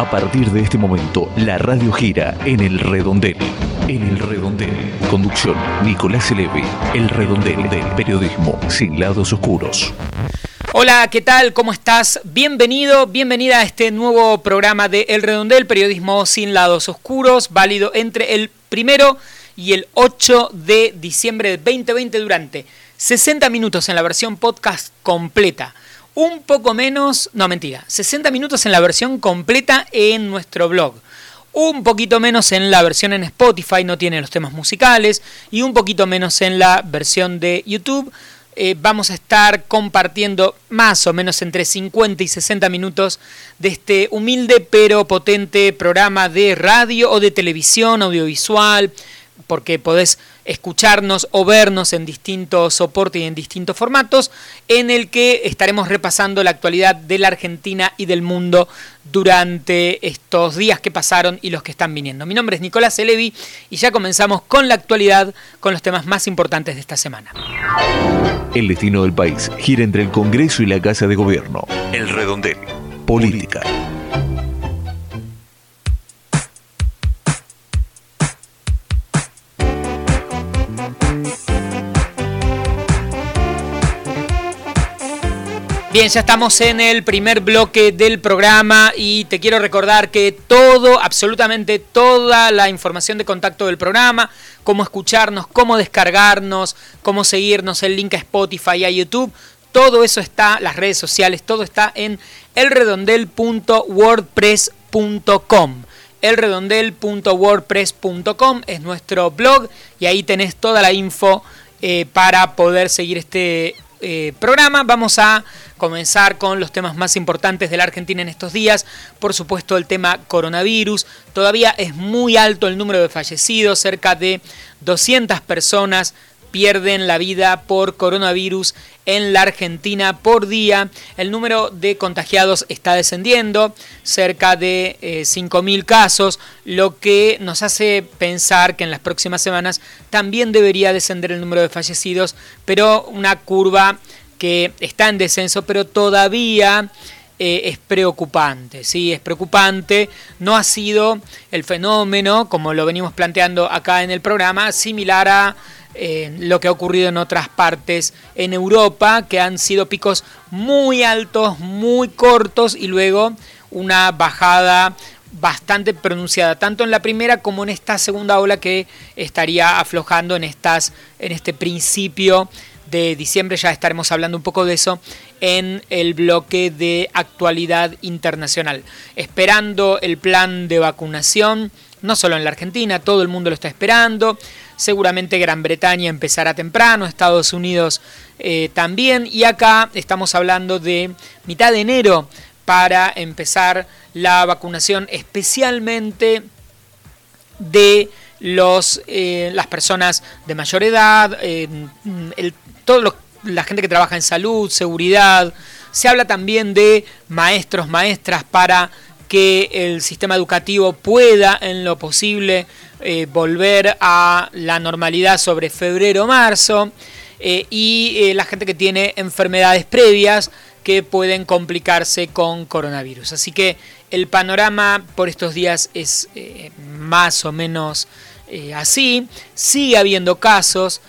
A partir de este momento, la radio gira en el redondel. En el redondel. Conducción, Nicolás Eleve. El redondel del periodismo sin lados oscuros. Hola, ¿qué tal? ¿Cómo estás? Bienvenido, bienvenida a este nuevo programa de El Redondel, periodismo sin lados oscuros, válido entre el primero y el 8 de diciembre de 2020 durante 60 minutos en la versión podcast completa un poco menos, no mentira, 60 minutos en la versión completa en nuestro blog. Un poquito menos en la versión en Spotify, no tiene los temas musicales, y un poquito menos en la versión de YouTube. Eh, vamos a estar compartiendo más o menos entre 50 y 60 minutos de este humilde pero potente programa de radio o de televisión audiovisual, porque podés escucharnos o vernos en distintos soportes y en distintos formatos, en el que estaremos repasando la actualidad de la Argentina y del mundo durante estos días que pasaron y los que están viniendo. Mi nombre es Nicolás Elevi y ya comenzamos con la actualidad, con los temas más importantes de esta semana. El destino del país gira entre el Congreso y la Casa de Gobierno. El redondel. Política. Bien, ya estamos en el primer bloque del programa y te quiero recordar que todo, absolutamente toda la información de contacto del programa, cómo escucharnos, cómo descargarnos, cómo seguirnos, el link a Spotify y a YouTube, todo eso está, las redes sociales, todo está en elredondel.wordpress.com. Elredondel.wordpress.com es nuestro blog y ahí tenés toda la info eh, para poder seguir este eh, programa. Vamos a comenzar con los temas más importantes de la Argentina en estos días. Por supuesto, el tema coronavirus. Todavía es muy alto el número de fallecidos, cerca de 200 personas pierden la vida por coronavirus en la Argentina por día. El número de contagiados está descendiendo, cerca de 5.000 eh, casos, lo que nos hace pensar que en las próximas semanas también debería descender el número de fallecidos, pero una curva que está en descenso, pero todavía... Eh, es preocupante, sí, es preocupante. No ha sido el fenómeno, como lo venimos planteando acá en el programa, similar a lo que ha ocurrido en otras partes en Europa, que han sido picos muy altos, muy cortos y luego una bajada bastante pronunciada, tanto en la primera como en esta segunda ola que estaría aflojando en, estas, en este principio de diciembre. Ya estaremos hablando un poco de eso en el bloque de actualidad internacional. Esperando el plan de vacunación, no solo en la Argentina, todo el mundo lo está esperando. Seguramente Gran Bretaña empezará temprano, Estados Unidos eh, también. Y acá estamos hablando de mitad de enero para empezar la vacunación especialmente de los, eh, las personas de mayor edad, eh, la gente que trabaja en salud, seguridad. Se habla también de maestros, maestras para que el sistema educativo pueda en lo posible eh, volver a la normalidad sobre febrero-marzo eh, y eh, la gente que tiene enfermedades previas que pueden complicarse con coronavirus. Así que el panorama por estos días es más o menos así. Sigue habiendo casos.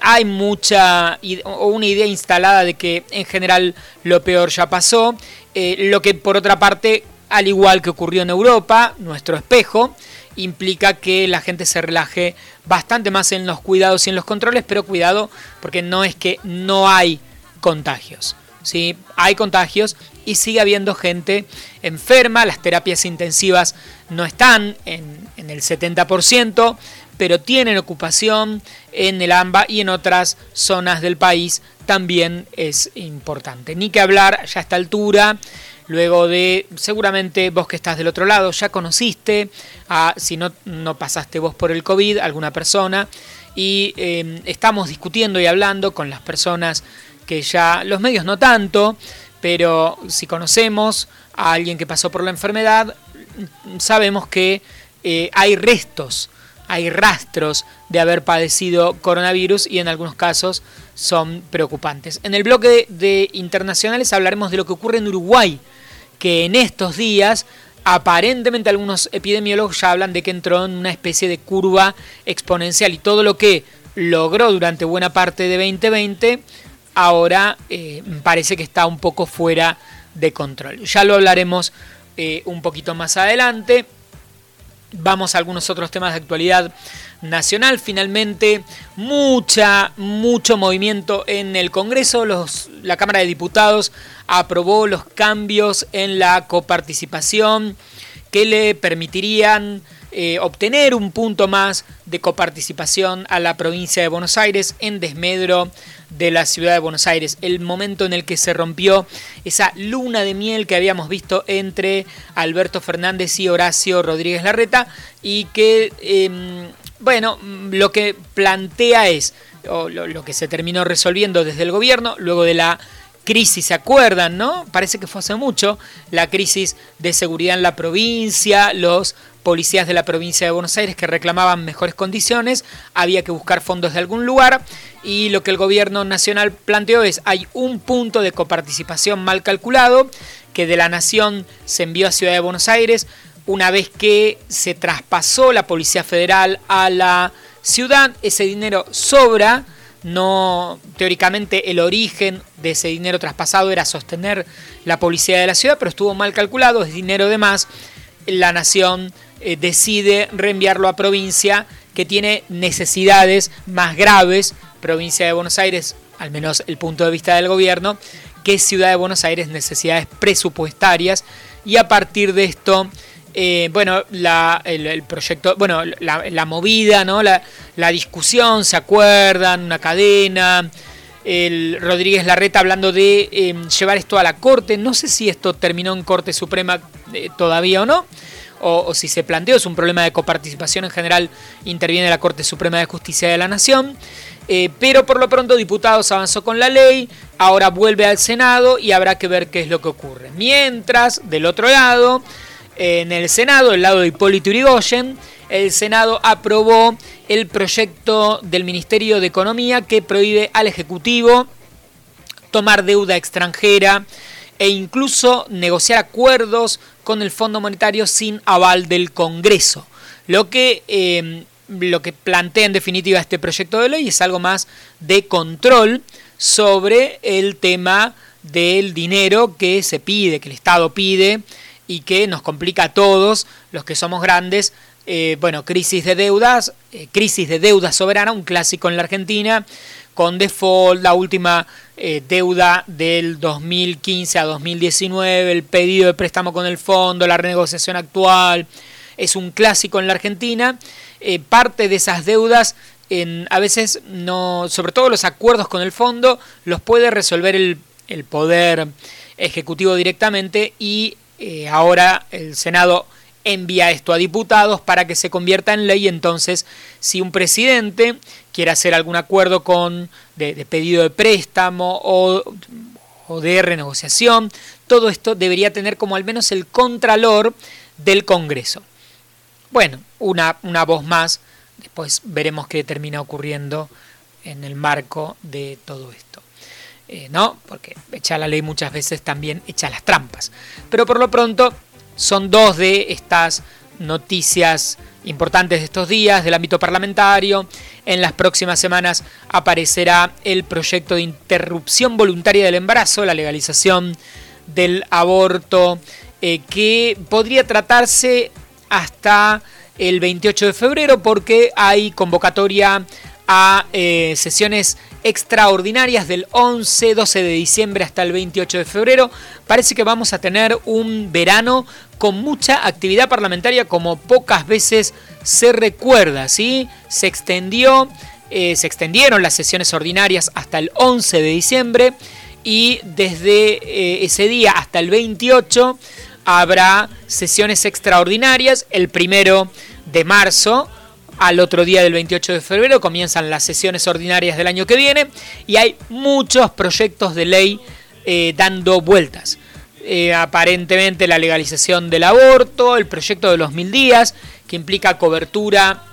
Hay mucha o una idea instalada de que en general lo peor ya pasó. lo que por otra parte, al igual que ocurrió en Europa, nuestro espejo, implica que la gente se relaje bastante más en los cuidados y en los controles, pero cuidado porque no es que no hay contagios. ¿sí? Hay contagios y sigue habiendo gente enferma, las terapias intensivas no están en, en el 70%, pero tienen ocupación en el AMBA y en otras zonas del país también es importante. Ni que hablar ya a esta altura luego de, seguramente vos que estás del otro lado, ya conociste, si no, no pasaste vos por el COVID, alguna persona, y em, estamos discutiendo y hablando con las personas que ya, los medios no tanto, pero si conocemos a alguien que pasó por la enfermedad, sabemos que eh, hay restos, hay rastros de haber padecido coronavirus y en algunos casos son preocupantes. En el bloque de internacionales hablaremos de lo que ocurre en Uruguay, que en estos días aparentemente algunos epidemiólogos ya hablan de que entró en una especie de curva exponencial y todo lo que logró durante buena parte de 2020 ahora eh, parece que está un poco fuera de control. Ya lo hablaremos eh, un poquito más adelante. Vamos a algunos otros temas de actualidad nacional. Finalmente, mucha, mucho movimiento en el Congreso. Los, la Cámara de Diputados aprobó los cambios en la coparticipación que le permitirían eh, obtener un punto más de coparticipación a la provincia de Buenos Aires en desmedro de la ciudad de Buenos Aires. El momento en el que se rompió esa luna de miel que habíamos visto entre Alberto Fernández y Horacio Rodríguez Larreta y que, em, bueno, lo que plantea es, o lo que se terminó resolviendo desde el gobierno, luego de la crisis, ¿se acuerdan, no? Parece que fue hace mucho, la crisis de seguridad en la provincia, los policías de la provincia de Buenos Aires que reclamaban mejores condiciones, había que buscar fondos de algún lugar y lo que el gobierno nacional planteó es hay un punto de coparticipación mal calculado que de la nación se envió a Ciudad de Buenos Aires una vez que se traspasó la Policía Federal a la ciudad, ese dinero sobra, no teóricamente el origen de ese dinero traspasado era sostener la policía de la ciudad, pero estuvo mal calculado, es dinero de más. La nación eh, decide reenviarlo a provincia que tiene necesidades más graves, provincia de Buenos Aires, al menos el punto de vista del gobierno, que Ciudad de Buenos Aires necesidades presupuestarias y a partir de esto, eh, bueno, la, el, proyecto, bueno, la, movida, ¿no? La, discusión, ¿se acuerdan? Una cadena. El Rodríguez Larreta hablando de em, llevar esto a la Corte. No sé si esto terminó en Corte Suprema eh, todavía o no o, si se planteó, es un problema de coparticipación en general, interviene la Corte Suprema de Justicia de la Nación. Eh, pero por lo pronto diputados avanzó con la ley, ahora vuelve al Senado y habrá que ver qué es lo que ocurre. Mientras, del otro lado, en el Senado, el lado de Hipólito Yrigoyen, el Senado aprobó el proyecto del Ministerio de Economía que prohíbe al Ejecutivo tomar deuda extranjera e incluso negociar acuerdos con el Fondo Monetario sin aval del Congreso. Lo que, em, lo que plantea en definitiva este proyecto de ley es algo más de control sobre el tema del dinero que se pide, que el Estado pide y que nos complica a todos los que somos grandes. Eh, bueno, crisis de deudas, eh, crisis de deuda soberana, un clásico en la Argentina, con default, la última eh, deuda del 2015 a 2019, el pedido de préstamo con el fondo, la renegociación actual, es un clásico en la Argentina. Eh, parte de esas deudas, a veces no, sobre todo los acuerdos con el fondo, los puede resolver el, poder ejecutivo directamente y eh, ahora el Senado envía esto a diputados para que se convierta en ley. Entonces, si un presidente quiere hacer algún acuerdo con de, pedido de préstamo o, de renegociación. Todo esto debería tener como al menos el contralor del Congreso. Bueno, una, una voz más, después veremos qué termina ocurriendo en el marco de todo esto. Eh, ¿No? Porque echa la ley muchas veces también echa las trampas. Pero por lo pronto son dos de estas noticias importantes de estos días del ámbito parlamentario. En las próximas semanas aparecerá el proyecto de interrupción voluntaria del embarazo, la legalización del aborto, eh, que podría tratarse hasta el 28 de febrero porque hay convocatoria a eh, sesiones extraordinarias del 11, 12 de diciembre hasta el 28 de febrero. Parece que vamos a tener un verano con mucha actividad parlamentaria como pocas veces se recuerda, ¿sí? Se extendió, eh, se extendieron las sesiones ordinarias hasta el 11 de diciembre y desde eh, ese día hasta el 28 habrá sesiones extraordinarias. El primero de marzo al otro día del 28 de febrero comienzan las sesiones ordinarias del año que viene y hay muchos proyectos de ley eh, dando vueltas. Eh, aparentemente la legalización del aborto, el proyecto de los mil días, que implica cobertura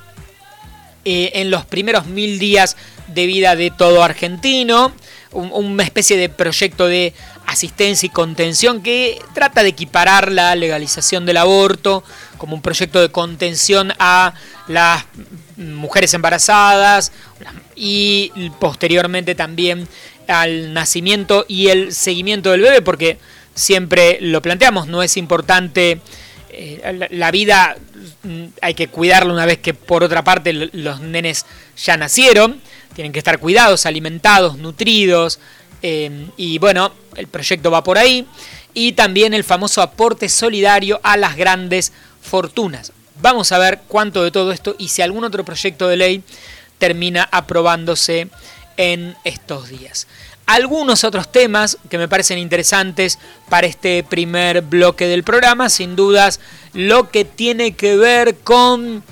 eh, en los primeros mil días de vida de todo argentino. una especie de proyecto de asistencia y contención que trata de equiparar la legalización del aborto como un proyecto de contención a las mujeres embarazadas y posteriormente también al nacimiento y el seguimiento del bebé, porque siempre lo planteamos, no es importante eh, la, vida, mm, hay que cuidarla una vez que por otra parte los nenes ya nacieron, tienen que estar cuidados, alimentados, nutridos, eh, y bueno, el proyecto va por ahí, y también el famoso aporte solidario a las grandes fortunas. Vamos a ver cuánto de todo esto y si algún otro proyecto de ley termina aprobándose en estos días. Algunos otros temas que me parecen interesantes para este primer bloque del programa, sin dudas, lo que tiene que ver con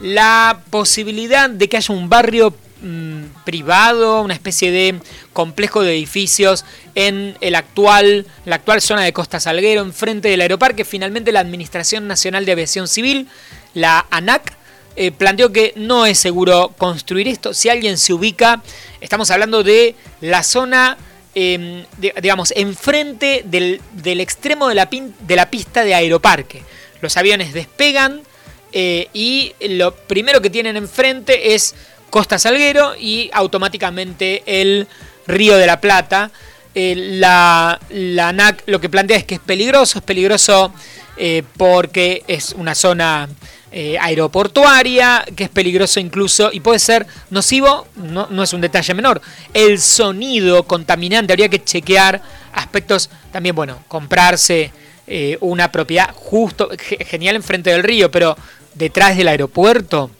la posibilidad de que haya un barrio mm, privado, una especie de complejo de edificios en el actual, la actual zona de Costa Salguero, enfrente del aeroparque. Finalmente la Administración Nacional de Aviación Civil, la ANAC, eh, planteó que no es seguro construir esto. Si alguien se ubica, estamos hablando de la zona, em, digamos, enfrente del, del extremo de la, pista de aeroparque. Los aviones despegan eh, y lo primero que tienen enfrente es Costa Salguero y automáticamente el Río de la Plata. Eh, la, ANAC lo que plantea es que es peligroso, es peligroso porque es una zona eh, aeroportuaria, que es peligroso incluso y puede ser nocivo, no, es un detalle menor. El sonido contaminante, habría que chequear aspectos también, bueno, comprarse eh, una propiedad justo, genial enfrente del río, pero detrás del aeropuerto,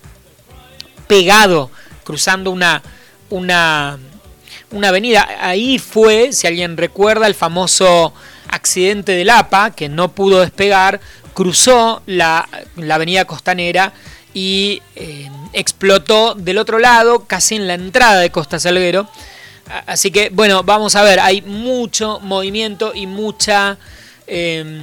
pegado, cruzando una, una, una avenida. Ahí fue, si alguien recuerda, el famoso accidente del APA, que no pudo despegar cruzó la, avenida costanera y eh, explotó del otro lado, casi en la entrada de Costa Salguero. Así que, bueno, vamos a ver, hay mucho movimiento y mucha, em,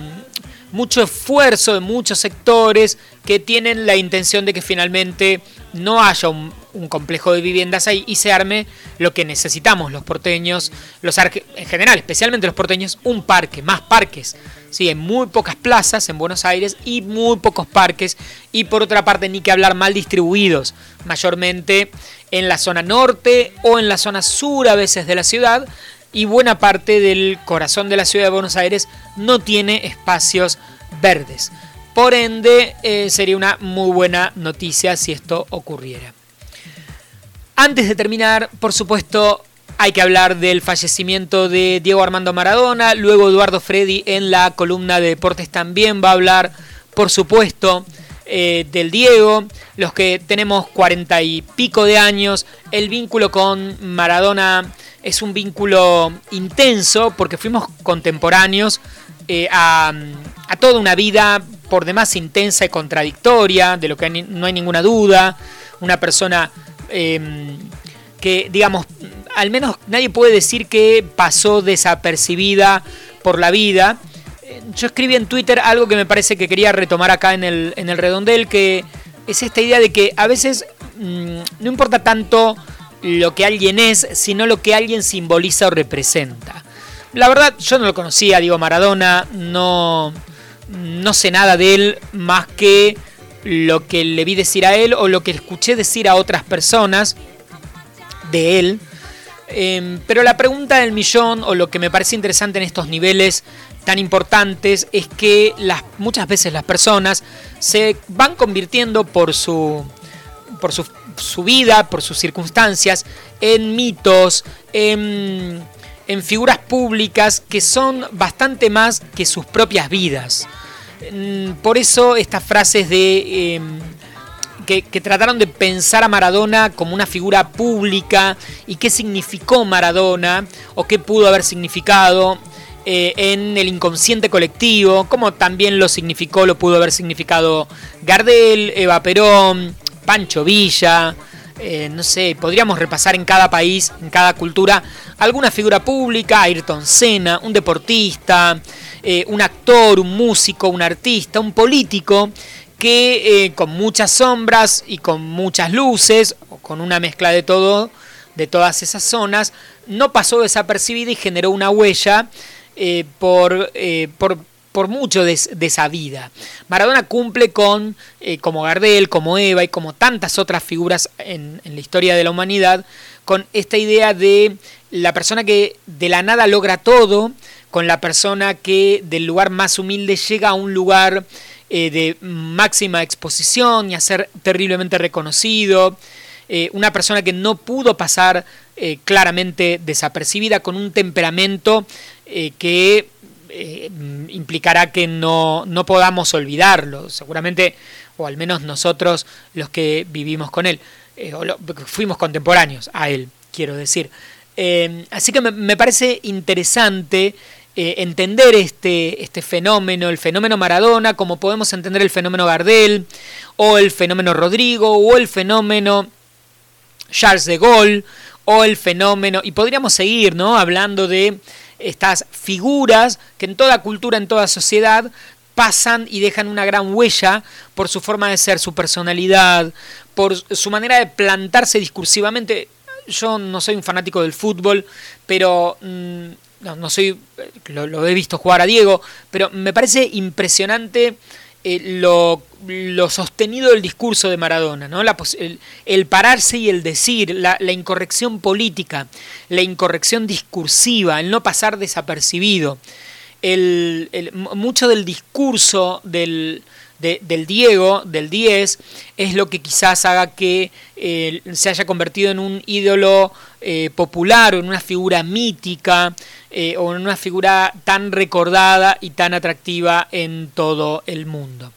mucho esfuerzo de muchos sectores que tienen la intención de que finalmente no haya un, complejo de viviendas ahí y se arme lo que necesitamos los porteños, los en general, especialmente los porteños, un parque, más parques. Sí, en muy pocas plazas en Buenos Aires y muy pocos parques y por otra parte ni que hablar mal distribuidos, mayormente en la zona norte o en la zona sur a veces de la ciudad y buena parte del corazón de la ciudad de Buenos Aires no tiene espacios verdes. Por ende, eh, sería una muy buena noticia si esto ocurriera. Antes de terminar, por supuesto, hay que hablar del fallecimiento de Diego Armando Maradona. Luego Eduardo Freddy en la columna de deportes también va a hablar, por supuesto, eh, del Diego. Los que tenemos cuarenta y pico de años, el vínculo con Maradona es un vínculo intenso porque fuimos contemporáneos eh, a, toda una vida por demás intensa y contradictoria, de lo que no hay ninguna duda, una persona em, que, digamos, al menos nadie puede decir que pasó desapercibida por la vida. Yo escribí en Twitter algo que me parece que quería retomar acá en el, en el redondel, que es esta idea de que a veces mm, no importa tanto lo que alguien es, sino lo que alguien simboliza o representa. La verdad, yo no lo conocía, digo Maradona, no, no sé nada de él más que lo que le vi decir a él o lo que escuché decir a otras personas de él. Em, pero la pregunta del millón o lo que me parece interesante en estos niveles tan importantes es que las, muchas veces las personas se van convirtiendo por su, por su, su vida, por sus circunstancias, en mitos, en en figuras públicas que son bastante más que sus propias vidas. Mm, por eso estas frases de... Em, que, trataron de pensar a Maradona como una figura pública y qué significó Maradona o qué pudo haber significado eh, en el inconsciente colectivo, como también lo significó, lo pudo haber significado Gardel, Eva Perón, Pancho Villa, eh, no sé, podríamos repasar en cada país, en cada cultura, alguna figura pública, Ayrton Senna, un deportista, eh, un actor, un músico, un artista, un político, que eh, con muchas sombras y con muchas luces, o con una mezcla de todo, de todas esas zonas, no pasó desapercibida y generó una huella por, por, por, mucho de, esa vida. Maradona cumple con, eh, como Gardel, como Eva y como tantas otras figuras en, la historia de la humanidad, con esta idea de la persona que de la nada logra todo, con la persona que del lugar más humilde llega a un lugar de máxima exposición y a ser terriblemente reconocido. una persona que no pudo pasar claramente desapercibida, con un temperamento eh, que eh, implicará que no, no, podamos olvidarlo, seguramente, o al menos nosotros los que vivimos con él, eh, o fuimos contemporáneos a él, quiero decir. así que me, parece interesante entender este, este fenómeno, el fenómeno Maradona, como podemos entender el fenómeno Gardel, o el fenómeno Rodrigo, o el fenómeno Charles de Gaulle, o el fenómeno, y podríamos seguir, ¿no? Hablando de estas figuras que en toda cultura, en toda sociedad, pasan y dejan una gran huella por su forma de ser, su personalidad, por su manera de plantarse discursivamente. Yo no soy un fanático del fútbol, pero mm, no, soy, lo, he visto jugar a Diego, pero me parece impresionante eh, lo, sostenido del discurso de Maradona, ¿no? el, pararse y el decir, la, incorrección política, la incorrección discursiva, el no pasar desapercibido. El, mucho del discurso del, del Diego, del 10, es lo que quizás haga que eh, se haya convertido en un ídolo eh, popular o en una figura mítica eh, o en una figura tan recordada y tan atractiva en todo el mundo.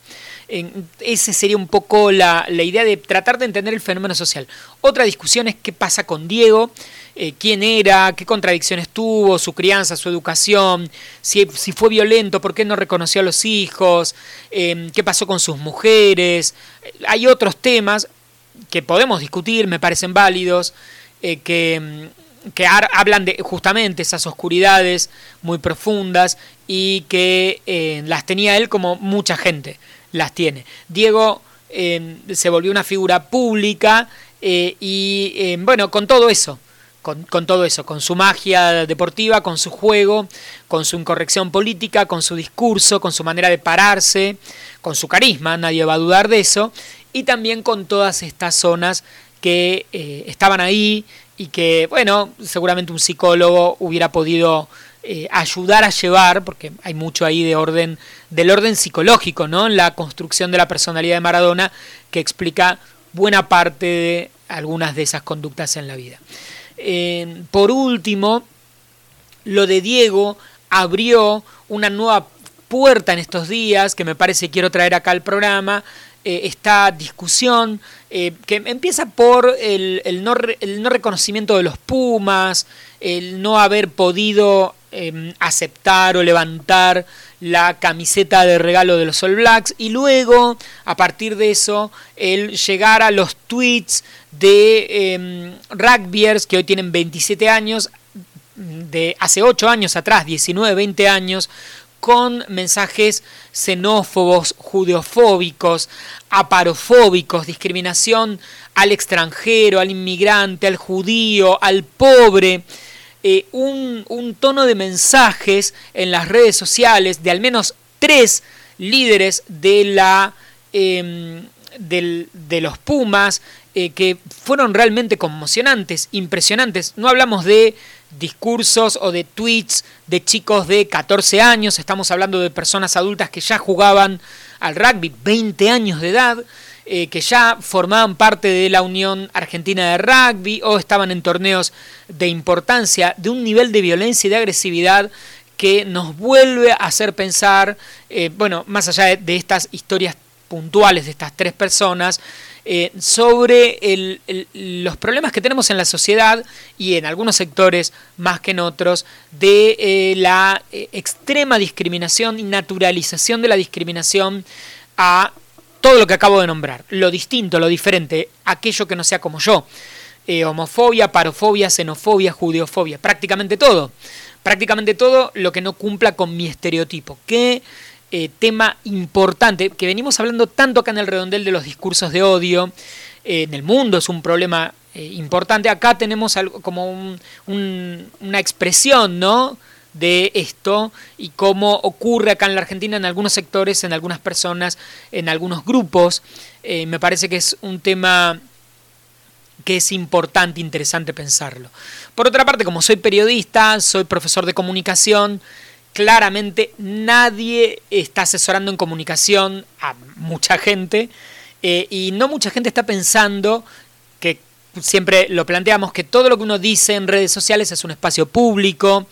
Esa sería un poco la, idea de tratar de entender el fenómeno social. Otra discusión es qué pasa con Diego, eh, quién era, qué contradicciones tuvo, su crianza, su educación, si, fue violento, por qué no reconoció a los hijos, em, qué pasó con sus mujeres. Hay otros temas que podemos discutir, me parecen válidos, eh, que que hablan de justamente esas oscuridades muy profundas y que eh, las tenía él como mucha gente las tiene. Diego eh, se volvió una figura pública eh, y bueno, con todo eso, con, con, todo eso, con su magia deportiva, con su juego, con su incorrección política, con su discurso, con su manera de pararse, con su carisma, nadie va a dudar de eso, y también con todas estas zonas que estaban ahí y que, bueno, seguramente un psicólogo hubiera podido eh, ayudar a llevar, porque hay mucho ahí de orden, del orden psicológico, ¿no? La construcción de la personalidad de Maradona, que explica buena parte de algunas de esas conductas en la vida. Eh, por último, lo de Diego abrió una nueva puerta en estos días, que me parece quiero traer acá al programa, eh, esta discusión eh, que empieza por el, no, reconocimiento de los Pumas, el no haber podido em, aceptar o levantar la camiseta de regalo de los All Blacks. Y luego a partir de eso el llegar a los tweets de em, rugbyers que hoy tienen 27 años de hace 8 años atrás, 19, 20 años, con mensajes xenófobos, judeofóbicos, aparofóbicos, discriminación al extranjero, al inmigrante, al judío, al pobre. Eh, un, tono de mensajes en las redes sociales de al menos tres líderes de, la, em, de los Pumas eh, que fueron realmente conmocionantes, impresionantes. No hablamos de discursos o de tweets de chicos de 14 años, estamos hablando de personas adultas que ya jugaban al rugby, 20 años de edad, eh, que ya formaban parte de la Unión Argentina de Rugby o estaban en torneos de importancia, de un nivel de violencia y de agresividad que nos vuelve a hacer pensar, eh, bueno, más allá de estas historias puntuales de estas tres personas, eh, sobre los problemas que tenemos en la sociedad y en algunos sectores más que en otros de eh, la eh, extrema discriminación y naturalización de la discriminación a todo lo que acabo de nombrar, lo distinto, lo diferente, aquello que no sea como yo. homofobia, parofobia, xenofobia, judeofobia, prácticamente todo. Prácticamente todo lo que no cumpla con mi estereotipo. Que eh, tema importante que venimos hablando tanto acá en el redondel de los discursos de odio. Eh, en el mundo es un problema eh, importante. Acá tenemos algo como una expresión, ¿no? de esto y cómo ocurre acá en la Argentina en algunos sectores, en algunas personas, en algunos grupos. Me parece que es un tema que es importante, interesante pensarlo. Por otra parte, como soy periodista, soy profesor de comunicación, claramente nadie está asesorando en comunicación a mucha gente eh, y no mucha gente está pensando que siempre lo planteamos, que todo lo que uno dice en redes sociales es un espacio público,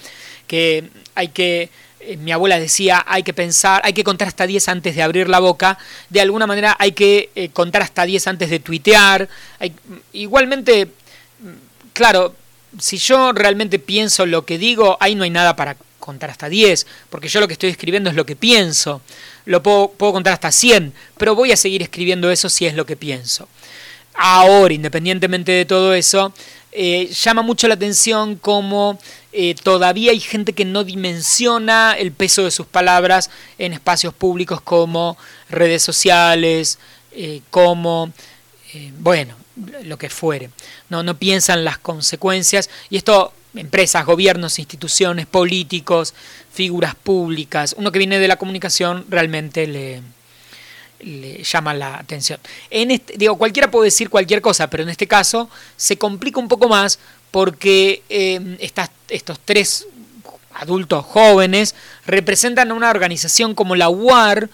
que hay que, eh, mi abuela decía, hay que pensar, hay que contar hasta 10 antes de abrir la boca, de alguna manera hay que eh, contar hasta 10 antes de tuitear, igualmente, claro, si yo realmente pienso lo que digo, ahí no hay nada para contar hasta 10, porque yo lo que estoy escribiendo es lo que pienso, lo puedo, puedo contar hasta 100, pero voy a seguir escribiendo eso si es lo que pienso. Ahora, independientemente de todo eso, eh, llama mucho la atención cómo eh, todavía hay gente que no dimensiona el peso de sus palabras en espacios públicos como redes sociales, eh, como, bueno, lo que fuere. No, no piensan las consecuencias y esto empresas, gobiernos, instituciones, políticos, figuras públicas, uno que viene de la comunicación realmente le, llama la atención. En este, digo, cualquiera puede decir cualquier cosa, pero en este caso se complica un poco más porque eh, estos tres adultos jóvenes representan a una organización como la UAR,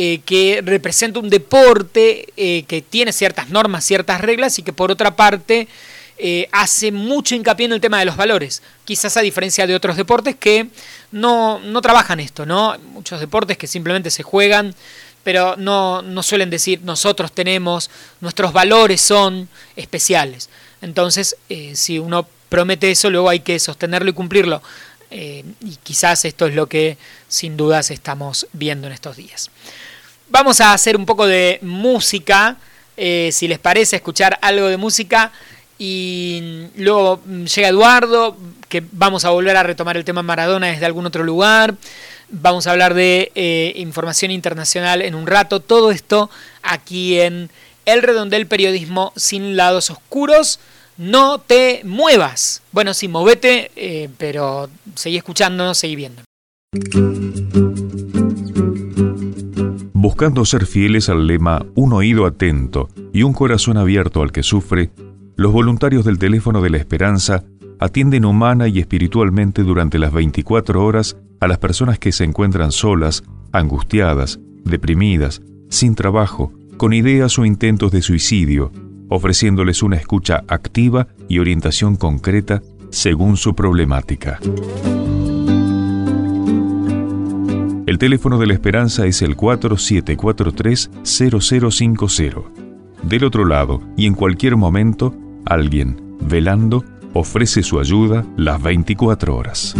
eh, que representa un deporte eh, que tiene ciertas normas, ciertas reglas y que por otra parte hace mucho hincapié en el tema de los valores. Quizás a diferencia de otros deportes que no, no trabajan esto, ¿no? Muchos deportes que simplemente se juegan pero no, no suelen decir nosotros tenemos, nuestros valores son especiales. Entonces, eh, si uno promete eso, luego hay que sostenerlo y cumplirlo. Eh, y quizás esto es lo que sin dudas estamos viendo en estos días. Vamos a hacer un poco de música, eh, si les parece, escuchar algo de música. Y luego llega Eduardo, que vamos a volver a retomar el tema Maradona desde algún otro lugar. Vamos a hablar de eh, información internacional en un rato. Todo esto aquí en El Redondel Periodismo sin lados oscuros. No te muevas. Bueno, sí, movete, eh, pero seguí escuchándonos, seguí viendo. Buscando ser fieles al lema Un oído atento y un corazón abierto al que sufre, los voluntarios del teléfono de la esperanza atienden humana y espiritualmente durante las 24 horas a las personas que se encuentran solas, angustiadas, deprimidas, sin trabajo, con ideas o intentos de suicidio, ofreciéndoles una escucha activa y orientación concreta según su problemática. El teléfono de la esperanza es el 4743-0050. Del otro lado, y en cualquier momento, alguien, velando, ofrece su ayuda las 24 horas.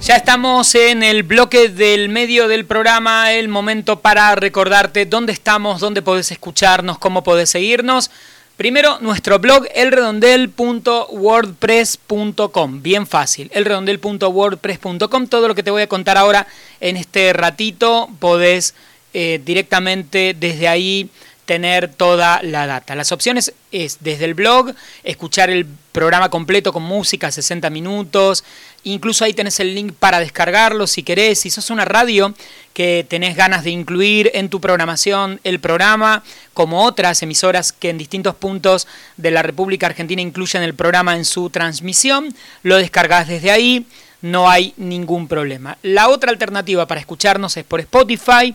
Ya estamos en el bloque del medio del programa, el momento para recordarte dónde estamos, dónde podés escucharnos, cómo podés seguirnos. Primero, nuestro blog elredondel.wordpress.com, bien fácil, elredondel.wordpress.com, todo lo que te voy a contar ahora en este ratito podés eh, directamente desde ahí tener toda la data. Las opciones es desde el blog, escuchar el programa completo con música, 60 minutos, incluso ahí tenés el link para descargarlo si querés, si sos una radio que tenés ganas de incluir en tu programación el programa, como otras emisoras que en distintos puntos de la República Argentina incluyen el programa en su transmisión, lo descargás desde ahí, no hay ningún problema. La otra alternativa para escucharnos es por Spotify,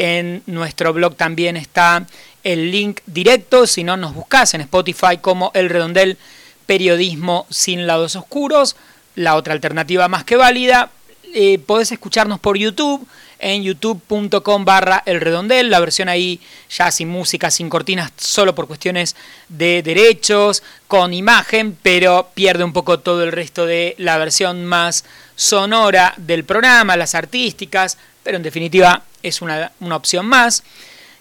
en nuestro blog también está el link directo, si no nos buscas en Spotify como El Redondel Periodismo sin lados oscuros. La otra alternativa más que válida, eh, podés escucharnos por YouTube en youtube.com barra el redondel, la versión ahí ya sin música, sin cortinas, solo por cuestiones de derechos, con imagen, pero pierde un poco todo el resto de la versión más sonora del programa, las artísticas, pero en definitiva es una, opción más.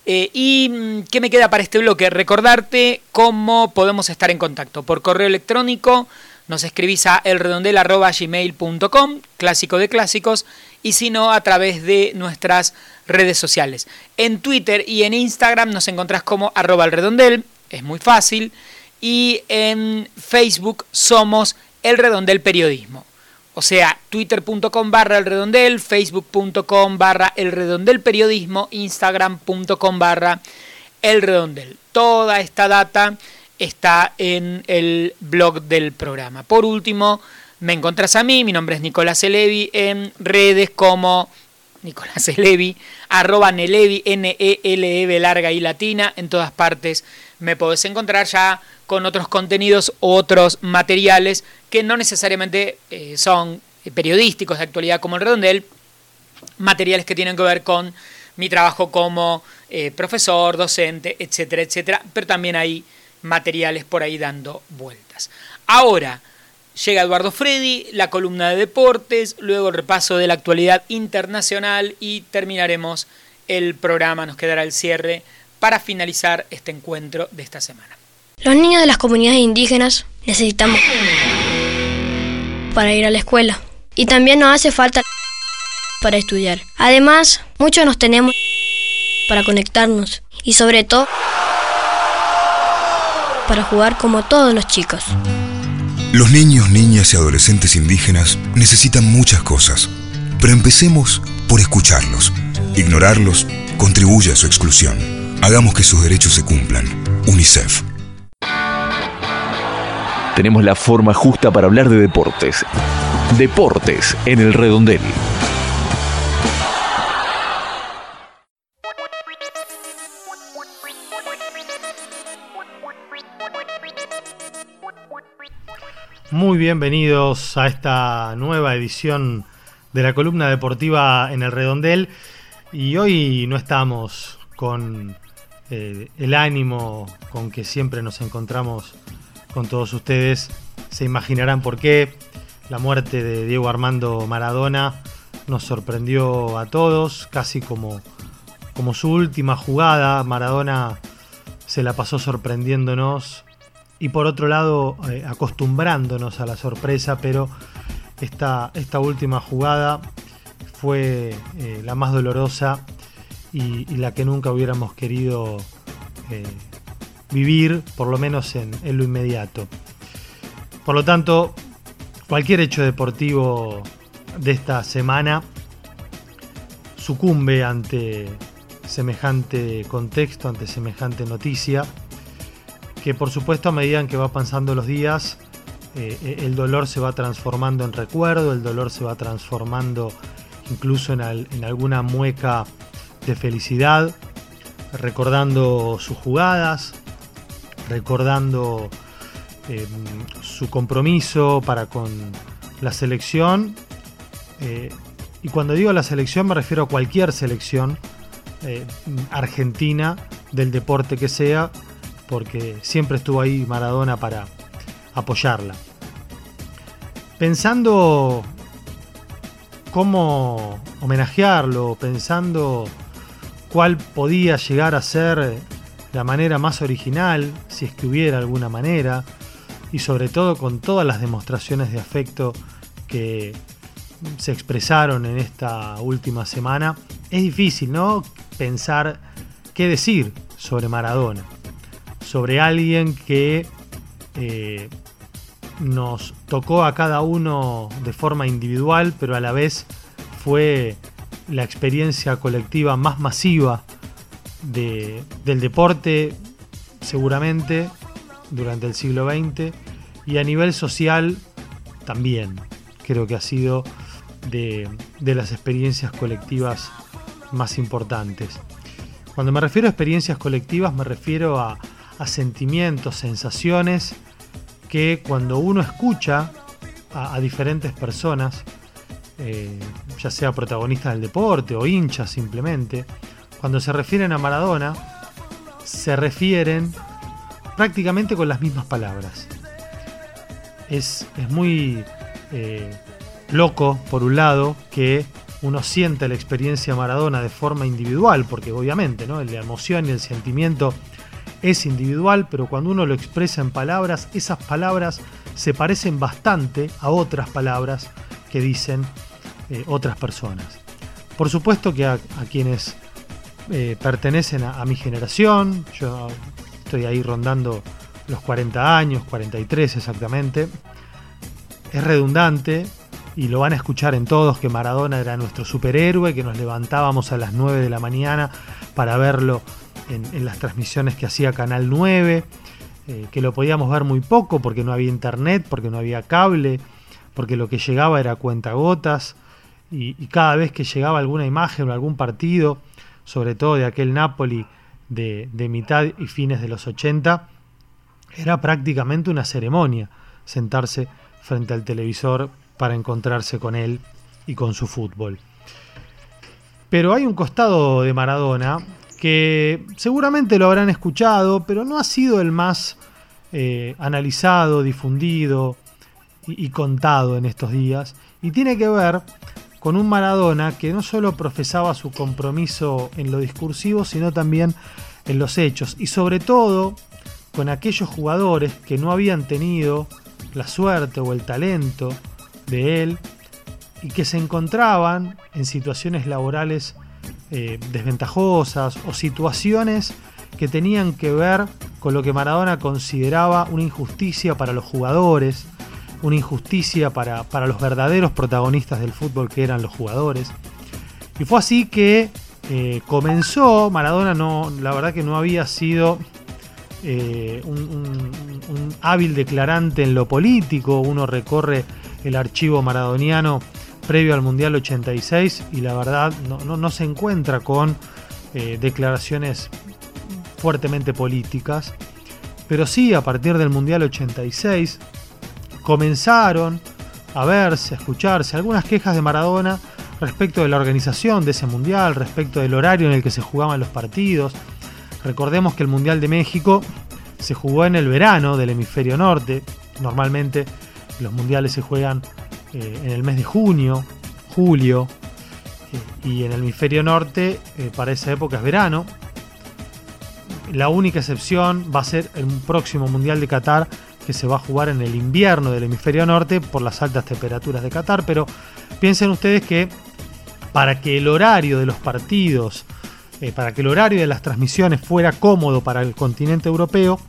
Eh, ¿Y mm, qué me queda para este bloque? Recordarte cómo podemos estar en contacto. Por correo electrónico nos escribís a elredondel.gmail.com, clásico de clásicos, y si no, a través de nuestras redes sociales. En Twitter y en Instagram nos encontrás como arroba el redondel, es muy fácil, y en Facebook somos el redondel periodismo. O sea, twitter.com barra el redondel, facebook.com barra el redondel periodismo, instagram.com barra el redondel. Toda esta data está en el blog del programa. Por último, me encontrás a mí, mi nombre es Nicolás Elevi, en redes como Nicolás Elevi, arroba Nelevi, N-E-L-E-V larga y latina, en todas partes me podés encontrar ya con otros contenidos, otros materiales que no necesariamente eh, son periodísticos de actualidad como el redondel, materiales que tienen que ver con mi trabajo como eh, profesor, docente, etcétera, etcétera, pero también hay materiales por ahí dando vueltas. Ahora, llega Eduardo Freddy, la columna de deportes, luego el repaso de la actualidad internacional y terminaremos el programa, nos quedará el cierre para finalizar este encuentro de esta semana. Los niños de las comunidades indígenas necesitamos para ir a la escuela y también nos hace falta para estudiar. Además, muchos nos tenemos para conectarnos y sobre todo para jugar como todos los chicos. Los niños, niñas y adolescentes indígenas necesitan muchas cosas, pero empecemos por escucharlos. Ignorarlos contribuye a su exclusión. Hagamos que sus derechos se cumplan. UNICEF. Tenemos la forma justa para hablar de deportes. Deportes en el redondel. Muy bienvenidos a esta nueva edición de la columna deportiva en el redondel. Y hoy no estamos con eh, el ánimo con que siempre nos encontramos con todos ustedes. Se imaginarán por qué. La muerte de Diego Armando Maradona nos sorprendió a todos, casi como, como su última jugada. Maradona se la pasó sorprendiéndonos y por otro lado eh, acostumbrándonos a la sorpresa, pero esta, esta última jugada fue eh, la más dolorosa y, la que nunca hubiéramos querido eh, vivir, por lo menos en, en, lo inmediato. Por lo tanto, cualquier hecho deportivo de esta semana sucumbe ante semejante contexto, ante semejante noticia que por supuesto a medida que va pasando los días, eh, el dolor se va transformando en recuerdo, el dolor se va transformando incluso en, alguna mueca de felicidad, recordando sus jugadas, recordando em, su compromiso para con la selección. Eh, y cuando digo la selección me refiero a cualquier selección argentina del deporte que sea, porque siempre estuvo ahí Maradona para apoyarla. Pensando cómo homenajearlo, pensando cuál podía llegar a ser la manera más original, si es que hubiera alguna manera, y sobre todo con todas las demostraciones de afecto que se expresaron en esta última semana, es difícil, ¿no? Pensar qué decir sobre Maradona sobre alguien que eh, nos tocó a cada uno de forma individual, pero a la vez fue la experiencia colectiva más masiva del deporte, seguramente, durante el siglo XX, y a nivel social también. Creo que ha sido de, de las experiencias colectivas más importantes. Cuando me refiero a experiencias colectivas me refiero a sentimientos, sensaciones que cuando uno escucha a, diferentes personas, eh, ya sea protagonistas del deporte o hinchas simplemente, cuando se refieren a Maradona, se refieren prácticamente con las mismas palabras. Es, muy eh, loco, por un lado, que uno siente la experiencia Maradona de forma individual, porque obviamente ¿no? la emoción y el sentimiento es individual, pero cuando uno lo expresa en palabras, esas palabras se parecen bastante a otras palabras que dicen eh, otras personas. Por supuesto que a, quienes eh, pertenecen a, mi generación, yo estoy ahí rondando los 40 años, 43 exactamente, es redundante y lo van a escuchar en todos que Maradona era nuestro superhéroe, que nos levantábamos a las 9 de la mañana para verlo en, las transmisiones que hacía Canal 9, eh, que lo podíamos ver muy poco porque no había internet, porque no había cable, porque lo que llegaba era cuentagotas y, cada vez que llegaba alguna imagen o algún partido, sobre todo de aquel Napoli de, de mitad y fines de los 80, era prácticamente una ceremonia sentarse frente al televisor para encontrarse con él y con su fútbol. Pero hay un costado de Maradona que seguramente lo habrán escuchado, pero no ha sido el más eh, analizado, difundido y, contado en estos días. Y tiene que ver con un Maradona que no solo profesaba su compromiso en lo discursivo, sino también en los hechos. Y sobre todo con aquellos jugadores que no habían tenido la suerte o el talento de él y que se encontraban en situaciones laborales eh, desventajosas o situaciones que tenían que ver con lo que Maradona consideraba una injusticia para los jugadores, una injusticia para, los verdaderos protagonistas del fútbol que eran los jugadores. Y fue así que eh, comenzó, Maradona no, la verdad que no había sido eh, un, hábil declarante en lo político, uno recorre el archivo maradoniano previo al Mundial 86 y la verdad no, se encuentra con eh, declaraciones fuertemente políticas, pero sí a partir del Mundial 86 comenzaron a verse, a escucharse algunas quejas de Maradona respecto de la organización de ese Mundial, respecto del horario en el que se jugaban los partidos. Recordemos que el Mundial de México se jugó en el verano del hemisferio norte, normalmente los mundiales se juegan eh, en el mes de junio, julio, eh, y en el hemisferio norte eh, para esa época es verano. La única excepción va a ser el próximo Mundial de Qatar que se va a jugar en el invierno del hemisferio norte por las altas temperaturas de Qatar, pero piensen ustedes que para que el horario de los partidos, para que el horario de las transmisiones fuera cómodo para el continente europeo,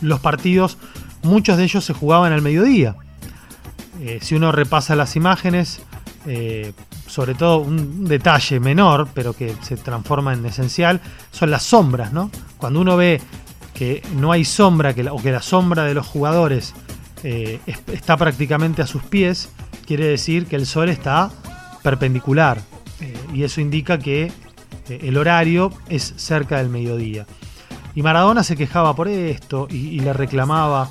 los partidos, muchos de ellos se jugaban al mediodía. Eh, si uno repasa las imágenes, eh, sobre todo un detalle menor, pero que se transforma en esencial, son las sombras, ¿no? Cuando uno ve que no hay sombra, que o que la sombra de los jugadores eh, está prácticamente a sus pies, quiere decir que el sol está perpendicular. y eso indica que el horario es cerca del mediodía. Y Maradona se quejaba por esto y le reclamaba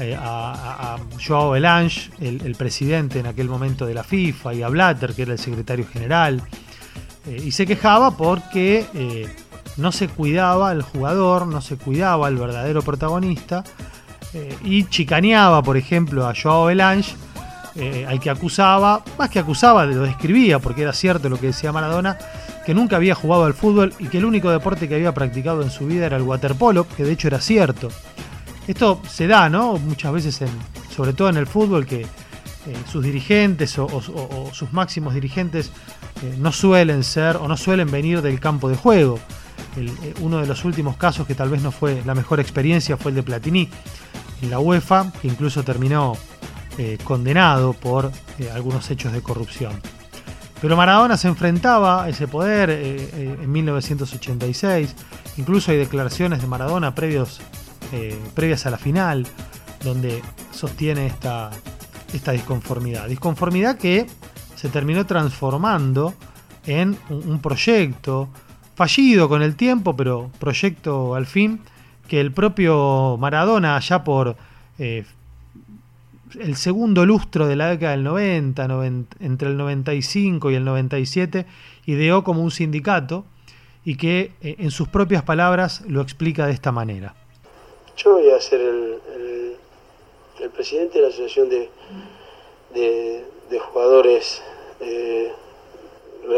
eh, a, Joao Belange, el, presidente en aquel momento de la FIFA, y a Blatter, que era el secretario general, eh, y se quejaba porque eh, no se cuidaba el jugador, no se cuidaba el verdadero protagonista, y chicaneaba, por ejemplo, a Joao Belange, al que acusaba, más que acusaba, lo describía, porque era cierto lo que decía Maradona, que nunca había jugado al fútbol y que el único deporte que había practicado en su vida era el waterpolo, que de hecho era cierto. Esto se da, ¿no? Muchas veces, en, sobre todo en el fútbol, que eh, sus dirigentes o, sus máximos dirigentes eh, no suelen ser o no suelen venir del campo de juego. Eh, uno de los últimos casos que tal vez no fue la mejor experiencia fue el de Platini en la UEFA, que incluso terminó condenado por algunos hechos de corrupción. Pero Maradona se enfrentaba a ese poder en 1986. Incluso hay declaraciones de Maradona previos eh, previas a la final, donde sostiene esta, esta disconformidad. Disconformidad que se terminó transformando en un, proyecto fallido con el tiempo, pero proyecto al fin, que el propio Maradona, allá por eh, el segundo lustro de la década del 90, entre el 95 y el 97, ideó como un sindicato y que eh, en sus propias palabras lo explica de esta manera. Yo voy a ser el, presidente de la Asociación de, de, Jugadores, eh,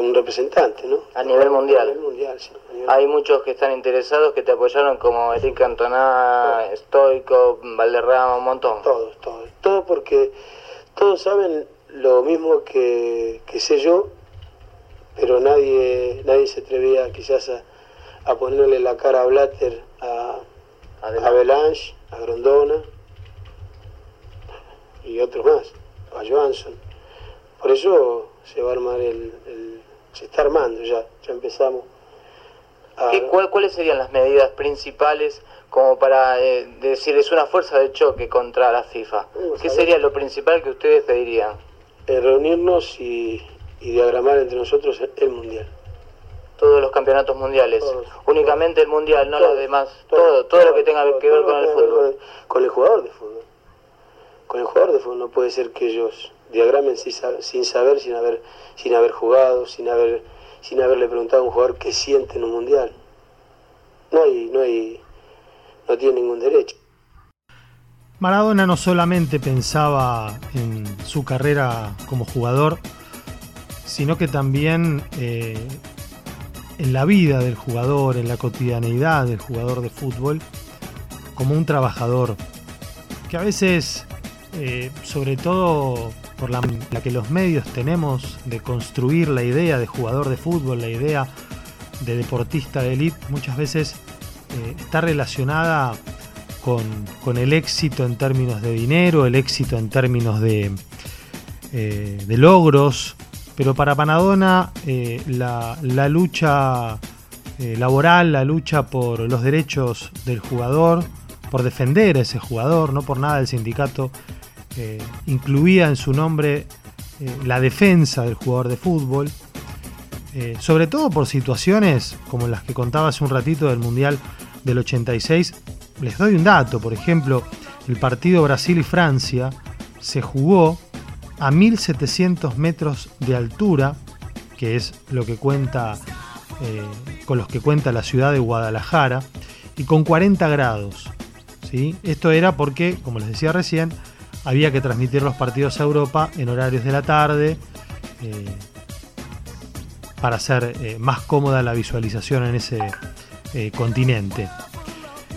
un representante, ¿no? A nivel mundial. A nivel mundial sí, Hay muchos que están interesados que te apoyaron, como Eric Cantona, Stoico, Valderrama, un montón. Todos, todos. Todos porque todos saben lo mismo que, sé yo, pero nadie, nadie se atrevía quizás a, ponerle la cara a Blatter, a, a Belange, a Grondona y otros más, a Johansson. Por eso se va a armar el, se está armando ya, ya empezamos. ¿Cuáles serían las medidas principales como para eh, decir es una fuerza de choque contra la FIFA? ¿Qué sería lo principal que ustedes pedirían? Eh, reunirnos y, diagramar entre nosotros el, mundial. Todos los campeonatos mundiales, únicamente el mundial, no los demás, todo, todo, lo que tenga que ver con el fútbol. Con el jugador de fútbol. Con el jugador de fútbol no puede ser que ellos diagramen sin, saber, sin haber, sin haber jugado, sin haber, sin haberle preguntado a un jugador qué siente en un mundial. No hay, no hay, no tiene ningún derecho. Maradona no solamente pensaba en su carrera como jugador, sino que también eh, en la vida del jugador, en la cotidianeidad del jugador de fútbol, como un trabajador, que a veces, eh, sobre todo por la, que los medios tenemos de construir la idea de jugador de fútbol, la idea de deportista de élite, muchas veces eh, está relacionada con, el éxito en términos de dinero, el éxito en términos de, eh, logros, pero para Panadona eh, la, lucha eh, laboral, la lucha por los derechos del jugador, por defender a ese jugador, no por nada el sindicato incluía en su nombre la defensa del jugador de fútbol, sobre todo por situaciones como las que contaba hace un ratito del Mundial del 86, les doy un dato, por ejemplo, el partido Brasil y Francia se jugó a 1700 metros de altura, que es lo que cuenta eh, con los que cuenta la ciudad de Guadalajara, y con 40 grados. ¿sí? Esto era porque, como les decía recién, había que transmitir los partidos a Europa en horarios de la tarde eh, para hacer eh, más cómoda la visualización en ese continente.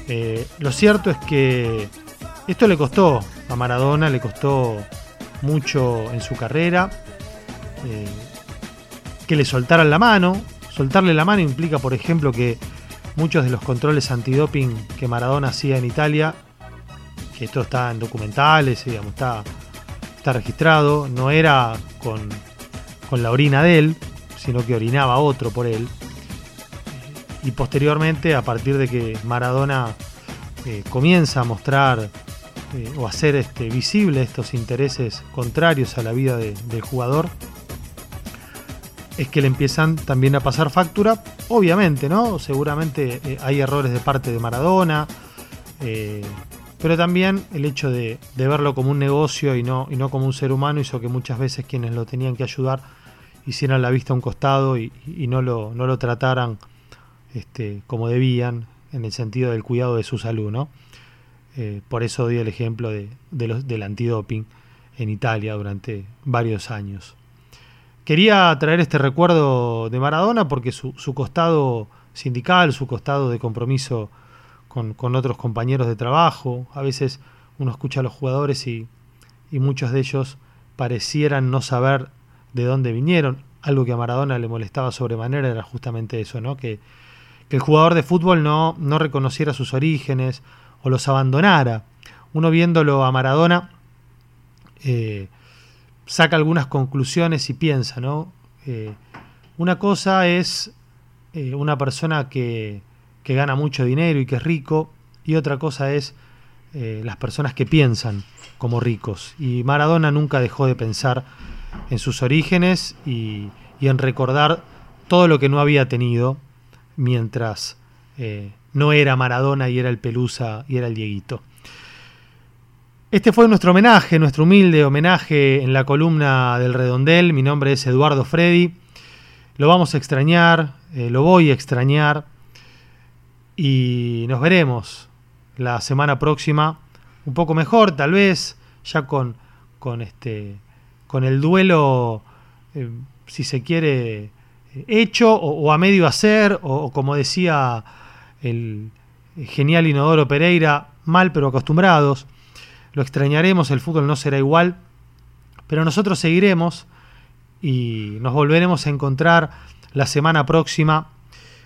Eh, lo cierto es que esto le costó a Maradona, le costó mucho en su carrera. Que le soltaran la mano. Soltarle la mano implica, por ejemplo, que muchos de los controles antidoping que Maradona hacía en Italia, esto está en documentales, digamos, está, está registrado, no era con, con la orina de él, sino que orinaba otro por él y posteriormente, a partir de que Maradona eh, comienza a mostrar eh, o hacer este, visible estos intereses contrarios a la vida del jugador, es que le empiezan también a pasar factura. Obviamente, ¿no? Seguramente eh, hay errores de parte de Maradona, pero también el hecho de, verlo como un negocio y no, como un ser humano hizo que muchas veces quienes lo tenían que ayudar hicieran la vista a un costado y, no, lo, no lo trataran este, como debían en el sentido del cuidado de su salud, ¿no? Eh, por eso doy el ejemplo de, del antidoping en Italia durante varios años. Quería traer este recuerdo de Maradona porque su, costado sindical, su costado de compromiso con, otros compañeros de trabajo, a veces uno escucha a los jugadores y, muchos de ellos parecieran no saber de dónde vinieron. Algo que a Maradona le molestaba sobremanera era justamente eso, ¿no? Que que el jugador de fútbol no, no reconociera sus orígenes o los abandonara. Uno viéndolo a Maradona eh, saca algunas conclusiones y piensa, ¿no? Eh, una cosa es eh, una persona que, que, gana mucho dinero y que es rico, y otra cosa es las personas que piensan como ricos. Y Maradona nunca dejó de pensar en sus orígenes y, y en recordar todo lo que no había tenido mientras eh, no era Maradona y era el Pelusa y era el Dieguito. Este fue nuestro homenaje, nuestro humilde homenaje en la columna del Redondel. Mi nombre es Eduardo Freddy. Lo vamos a extrañar, eh, lo voy a extrañar y nos veremos la semana próxima un poco mejor, tal vez ya con, con, este, con el duelo, eh, si se quiere, hecho o, a medio hacer, o, como decía el genial Inodoro Pereira, mal pero acostumbrados. Lo extrañaremos, el fútbol no será igual, pero nosotros seguiremos y nos volveremos a encontrar la semana próxima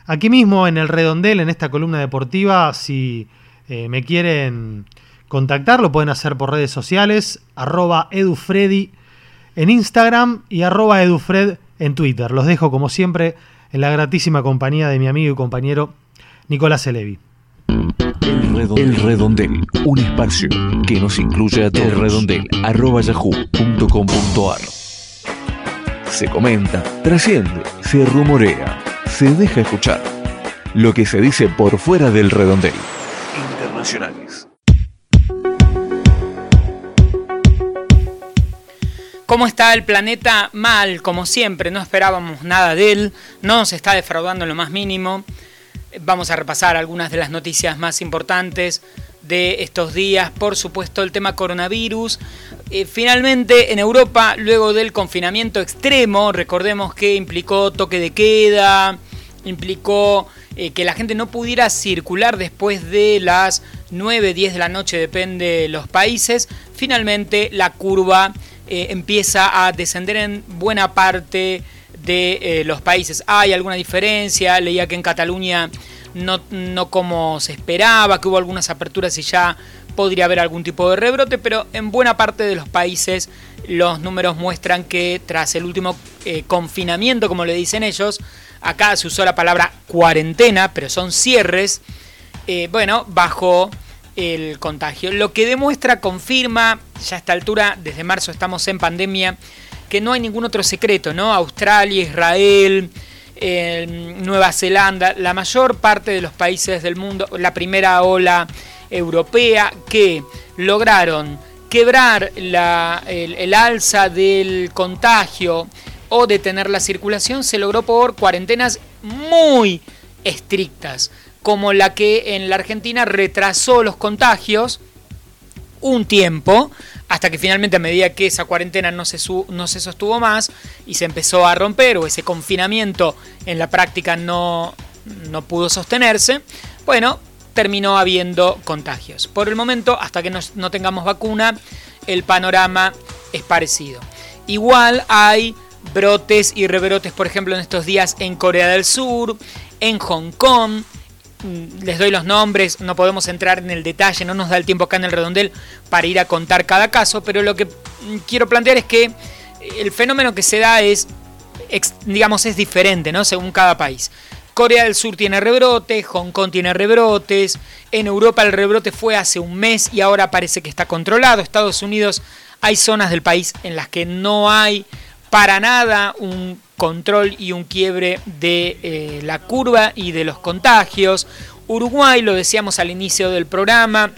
aquí mismo en el redondel, en esta columna deportiva. Si eh, me quieren contactar, lo pueden hacer por redes sociales, arroba edufredi en Instagram y arroba edufred en Twitter. Los dejo como siempre en la gratísima compañía de mi amigo y compañero Nicolás Elevi. El redondel, un espacio que nos incluye a todos. El redondel, arroba yahoo.com.ar. Se comenta, trasciende, se rumorea, se deja escuchar. Lo que se dice por fuera del redondel. Internacionales. ¿Cómo está el planeta? Mal, como siempre, no esperábamos nada de él, no nos está defraudando en lo más mínimo. Vamos a repasar algunas de las noticias más importantes de estos días. Por supuesto, el tema coronavirus. Eh, finalmente, en Europa, luego del confinamiento extremo, recordemos que implicó toque de queda, implicó eh, que la gente no pudiera circular después de las 9, 10 de la noche, depende de los países. Finalmente, la curva eh, empieza a descender en buena parte de los países. Hay alguna diferencia, leía que en Cataluña no, no como se esperaba, que hubo algunas aperturas y ya podría haber algún tipo de rebrote, pero en buena parte de los países los números muestran que tras el último eh, confinamiento, como le dicen ellos, acá se usó la palabra cuarentena, pero son cierres, eh, bueno, bajó el contagio. Lo que demuestra, confirma, ya a esta altura, desde marzo estamos en pandemia, que no hay ningún otro secreto, ¿no? Australia, Israel, Nueva Zelanda, la mayor parte de los países del mundo, la primera ola europea, que lograron quebrar el, alza del contagio o detener la circulación, se logró por cuarentenas muy estrictas, como la que en la Argentina retrasó los contagios un tiempo, hasta que finalmente a medida que esa cuarentena no se, no se sostuvo más y se empezó a romper o ese confinamiento en la práctica no, no pudo sostenerse, bueno, terminó habiendo contagios. Por el momento, hasta que no, tengamos vacuna, el panorama es parecido. Igual hay brotes y rebrotes, por ejemplo, en estos días en Corea del Sur, en Hong Kong, les doy los nombres, no podemos entrar en el detalle, no nos da el tiempo acá en el redondel para ir a contar cada caso, pero lo que mm, quiero plantear es que el fenómeno que se da es, digamos, es diferente, ¿no? Según cada país. Corea del Sur tiene rebrotes, Hong Kong tiene rebrotes, en Europa el rebrote fue hace un mes y ahora parece que está controlado, Estados Unidos hay zonas del país en las que no hay para nada un control y un quiebre de eh, la curva y de los contagios. Uruguay, lo decíamos al inicio del programa,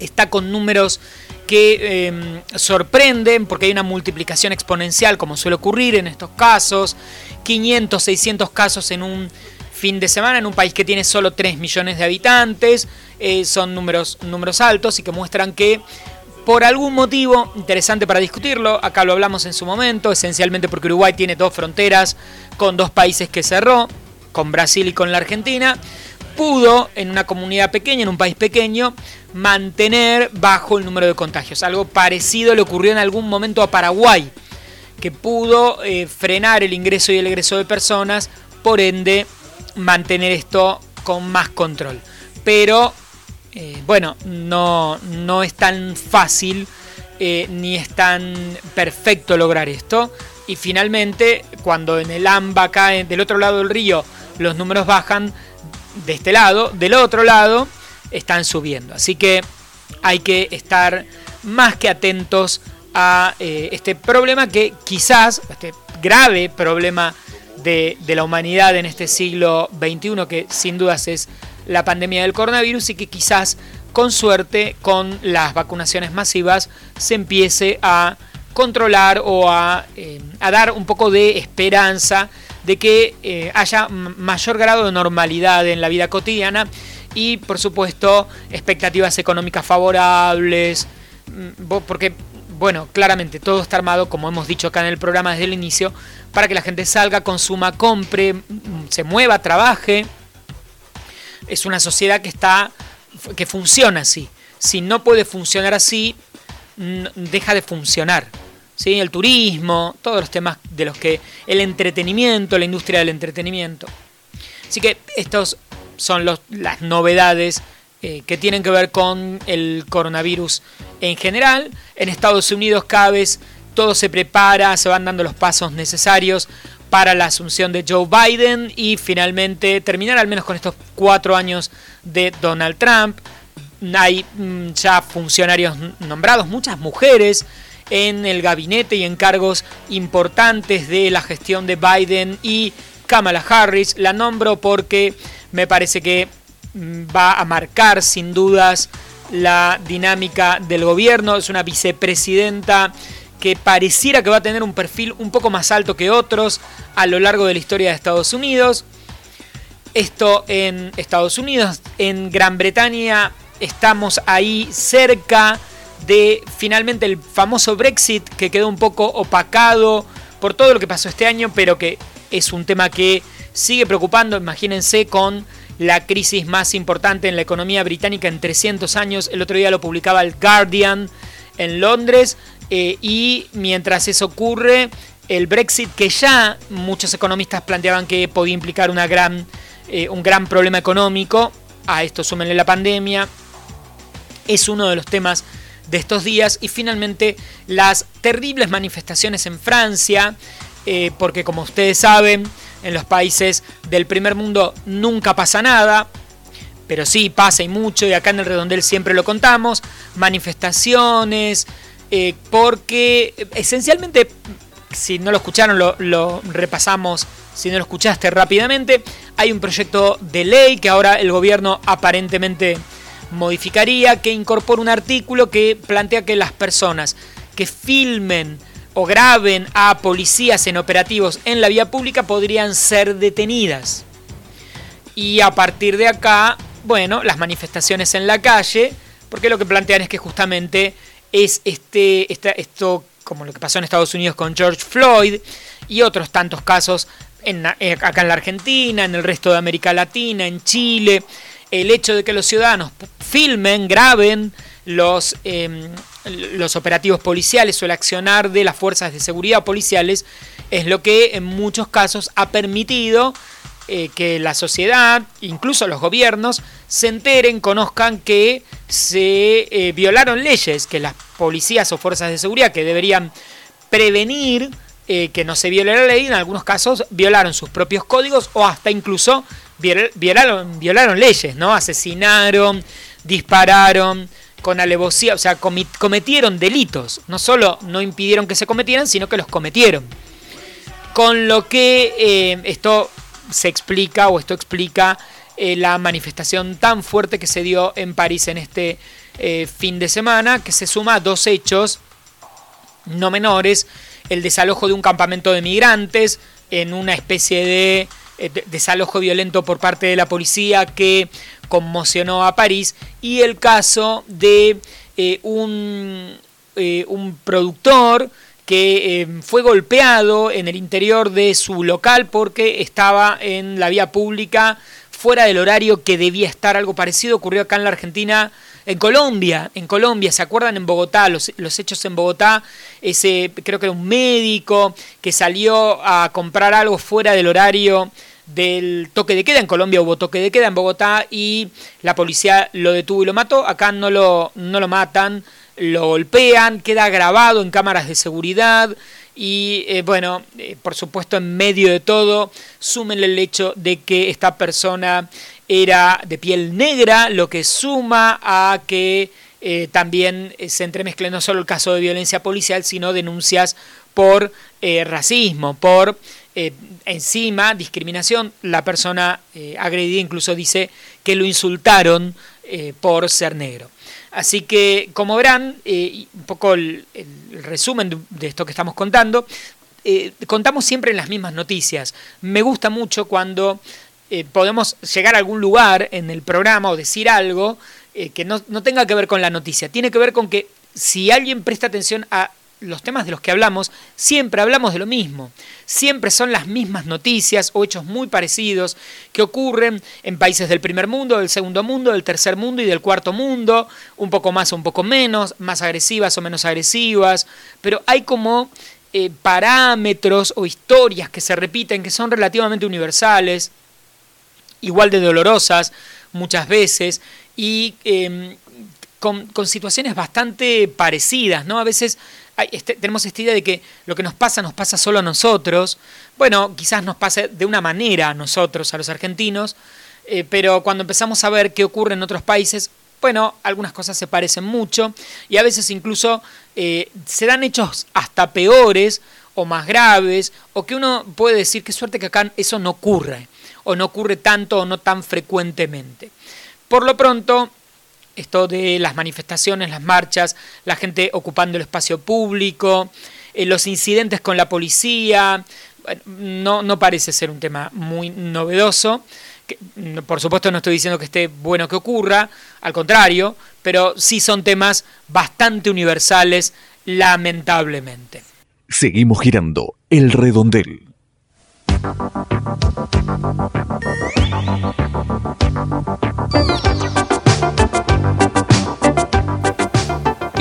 está con números que em, sorprenden porque hay una multiplicación exponencial como suele ocurrir en estos casos. 500, 600 casos en un fin de semana en un país que tiene solo 3 millones de habitantes. Eh, son números, números altos y que muestran que por algún motivo interesante para discutirlo, acá lo hablamos en su momento, esencialmente porque Uruguay tiene dos fronteras con dos países que cerró, con Brasil y con la Argentina, pudo en una comunidad pequeña, en un país pequeño, mantener bajo el número de contagios. Algo parecido le ocurrió en algún momento a Paraguay, que pudo eh, frenar el ingreso y el egreso de personas, por ende mantener esto con más control. Pero eh, bueno, no, no, es tan fácil eh, ni es tan perfecto lograr esto. Y finalmente, cuando en el AMBA cae del otro lado del río los números bajan, de este lado, del otro lado, están subiendo. Así que hay que estar más que atentos a eh, este problema que quizás, este grave problema de, de, la humanidad en este siglo XXI, que sin dudas es la pandemia del coronavirus y que quizás con suerte con las vacunaciones masivas se empiece a controlar o a, eh, dar un poco de esperanza de que eh, haya mayor grado de normalidad en la vida cotidiana y por supuesto expectativas económicas favorables, mm, porque bueno, claramente todo está armado, como hemos dicho acá en el programa desde el inicio, para que la gente salga, consuma, compre, mm, se mueva, trabaje, es una sociedad que está que funciona así. Si no puede funcionar así, deja de funcionar. ¿sí? el turismo, todos los temas de los que el entretenimiento, la industria del entretenimiento. Así que estos son las novedades eh, que tienen que ver con el coronavirus en general. En Estados Unidos cada vez todo se prepara, se van dando los pasos necesarios para la asunción de Joe Biden y finalmente terminar al menos con estos cuatro años de Donald Trump. Hay mm, ya funcionarios nombrados, muchas mujeres en el gabinete y en cargos importantes de la gestión de Biden y Kamala Harris. La nombro porque me parece que mm, va a marcar sin dudas la dinámica del gobierno. Es una vicepresidenta que pareciera que va a tener un perfil un poco más alto que otros a lo largo de la historia de Estados Unidos. Esto en Estados Unidos, en Gran Bretaña estamos ahí cerca de finalmente el famoso Brexit que quedó un poco opacado por todo lo que pasó este año, pero que es un tema que sigue preocupando, imagínense, con la crisis más importante en la economía británica en 300 años. El otro día lo publicaba el Guardian en Londres. Eh, y mientras eso ocurre, el Brexit, que ya muchos economistas planteaban que podía implicar una gran, eh, un gran problema económico, a esto súmenle la pandemia, es uno de los temas de estos días. Y finalmente las terribles manifestaciones en Francia, eh, porque como ustedes saben, en los países del primer mundo nunca pasa nada, pero sí pasa y mucho, y acá en el redondel siempre lo contamos, manifestaciones, eh, porque esencialmente, si no lo escucharon, lo, repasamos, si no lo escuchaste rápidamente, hay un proyecto de ley que ahora el gobierno aparentemente modificaría, que incorpora un artículo que plantea que las personas que filmen o graben a policías en operativos en la vía pública podrían ser detenidas. Y a partir de acá, bueno, las manifestaciones en la calle, porque lo que plantean es que justamente es este, esto como lo que pasó en Estados Unidos con George Floyd y otros tantos casos en, eh, acá en la Argentina, en el resto de América Latina, en Chile, el hecho de que los ciudadanos filmen, graben los, em, los operativos policiales o el accionar de las fuerzas de seguridad policiales es lo que en muchos casos ha permitido eh, que la sociedad, incluso los gobiernos, se enteren, conozcan que se eh, violaron leyes, que las policías o fuerzas de seguridad que deberían prevenir eh, que no se viole la ley, en algunos casos violaron sus propios códigos o hasta incluso violaron, violaron leyes, ¿no? Asesinaron, dispararon con alevosía, o sea, cometieron delitos. No solo no impidieron que se cometieran, sino que los cometieron. Con lo que esto se explica o esto explica eh, la manifestación tan fuerte que se dio en París en este eh, fin de semana, que se suma a dos hechos no menores, el desalojo de un campamento de migrantes en una especie de, eh, desalojo violento por parte de la policía que conmocionó a París y el caso de un, un productor que eh, fue golpeado en el interior de su local porque estaba en la vía pública fuera del horario que debía estar. Algo parecido ocurrió acá en la Argentina, en Colombia, en Colombia, ¿se acuerdan en Bogotá? Los, los hechos en Bogotá, ese creo que era un médico que salió a comprar algo fuera del horario del toque de queda. En Colombia hubo toque de queda en Bogotá y la policía lo detuvo y lo mató. Acá no lo, no lo matan lo golpean, queda grabado en cámaras de seguridad y eh, bueno, eh, por supuesto en medio de todo, súmenle el hecho de que esta persona era de piel negra, lo que suma a que eh, también se entremezcle no solo el caso de violencia policial, sino denuncias por racismo, por encima discriminación. La persona agredida incluso dice que lo insultaron por ser negro. Así que, como verán, eh, un poco el, resumen de, esto que estamos contando, eh, contamos siempre en las mismas noticias. Me gusta mucho cuando eh, podemos llegar a algún lugar en el programa o decir algo que no, no tenga que ver con la noticia. Tiene que ver con que si alguien presta atención a los temas de los que hablamos, siempre hablamos de lo mismo. Siempre son las mismas noticias o hechos muy parecidos que ocurren en países del primer mundo, del segundo mundo, del tercer mundo y del cuarto mundo, un poco más o un poco menos, más agresivas o menos agresivas, pero hay como eh, parámetros o historias que se repiten que son relativamente universales, igual de dolorosas muchas veces y em, con, situaciones bastante parecidas, ¿no? A veces este, tenemos esta idea de que lo que nos pasa nos pasa solo a nosotros. Bueno, quizás nos pase de una manera a nosotros, a los argentinos, eh, pero cuando empezamos a ver qué ocurre en otros países, bueno, algunas cosas se parecen mucho y a veces incluso eh, se dan hechos hasta peores o más graves, o que uno puede decir qué suerte que acá eso no ocurre, o no ocurre tanto o no tan frecuentemente. Por lo pronto, esto de las manifestaciones, las marchas, la gente ocupando el espacio público, eh, los incidentes con la policía, no, no parece ser un tema muy novedoso. por supuesto no estoy diciendo que esté bueno que ocurra, al contrario, pero sí son temas bastante universales, lamentablemente. Seguimos girando el redondel.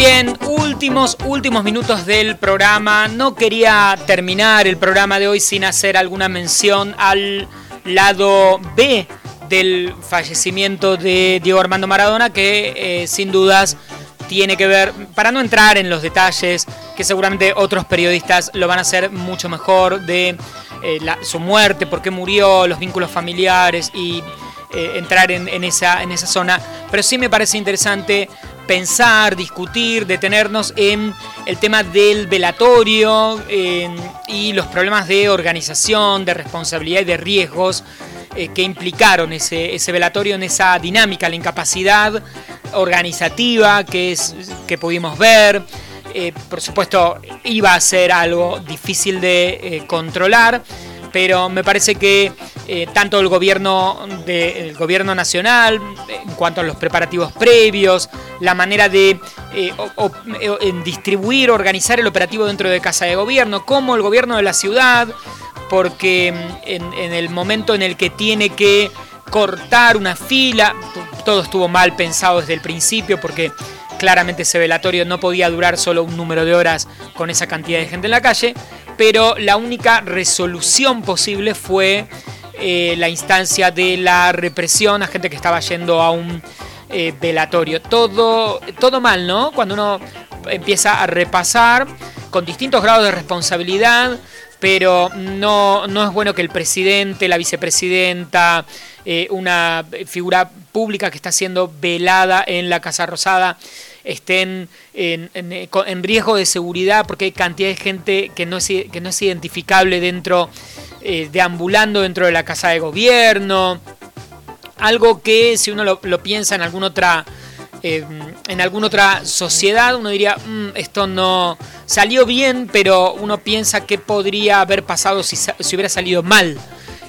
Bien, últimos, minutos del programa. No quería terminar el programa de hoy sin hacer alguna mención al lado B del fallecimiento de Diego Armando Maradona, que eh, sin dudas tiene que ver, para no entrar en los detalles, que seguramente otros periodistas lo van a hacer mucho mejor, de eh, su muerte, por qué murió, los vínculos familiares y eh, entrar en esa zona. Pero sí me parece interesante pensar, discutir, detenernos en el tema del velatorio y los problemas de organización, de responsabilidad y de riesgos eh, que implicaron ese, ese, velatorio en esa dinámica, la incapacidad organizativa que, es, que pudimos ver. Eh, por supuesto, iba a ser algo difícil de eh, controlar pero me parece que eh, tanto el gobierno, de, gobierno nacional, en cuanto a los preparativos previos, la manera de eh, distribuir, organizar el operativo dentro de Casa de Gobierno, como el gobierno de la ciudad, porque mm, en, el momento en el que tiene que cortar una fila, todo estuvo mal pensado desde el principio, porque claramente ese velatorio no podía durar solo un número de horas con esa cantidad de gente en la calle, pero la única resolución posible fue eh, la instancia de la represión a gente que estaba yendo a un eh, velatorio. Todo, todo mal, ¿no? Cuando uno empieza a repasar con distintos grados de responsabilidad, pero no, no es bueno que el presidente, la vicepresidenta, eh, una figura pública que está siendo velada en la Casa Rosada, estén en, en, riesgo de seguridad porque hay cantidad de gente que no es, que no es identificable dentro, eh, deambulando dentro de la casa de gobierno. Algo que si uno lo, piensa en alguna otra... Eh, en alguna otra sociedad uno diría, mm, esto no salió bien, pero uno piensa que podría haber pasado si hubiera salido mal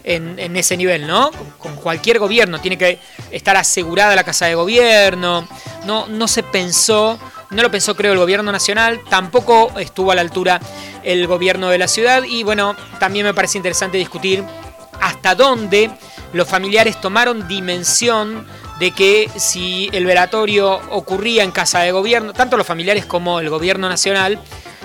en, ese nivel, ¿no? Con, cualquier gobierno tiene que estar asegurada la casa de gobierno. No, no se pensó, no lo pensó creo el gobierno nacional, tampoco estuvo a la altura el gobierno de la ciudad y bueno, también me parece interesante discutir hasta dónde los familiares tomaron dimensión de que si el velatorio ocurría en casa de gobierno, tanto los familiares como el gobierno nacional,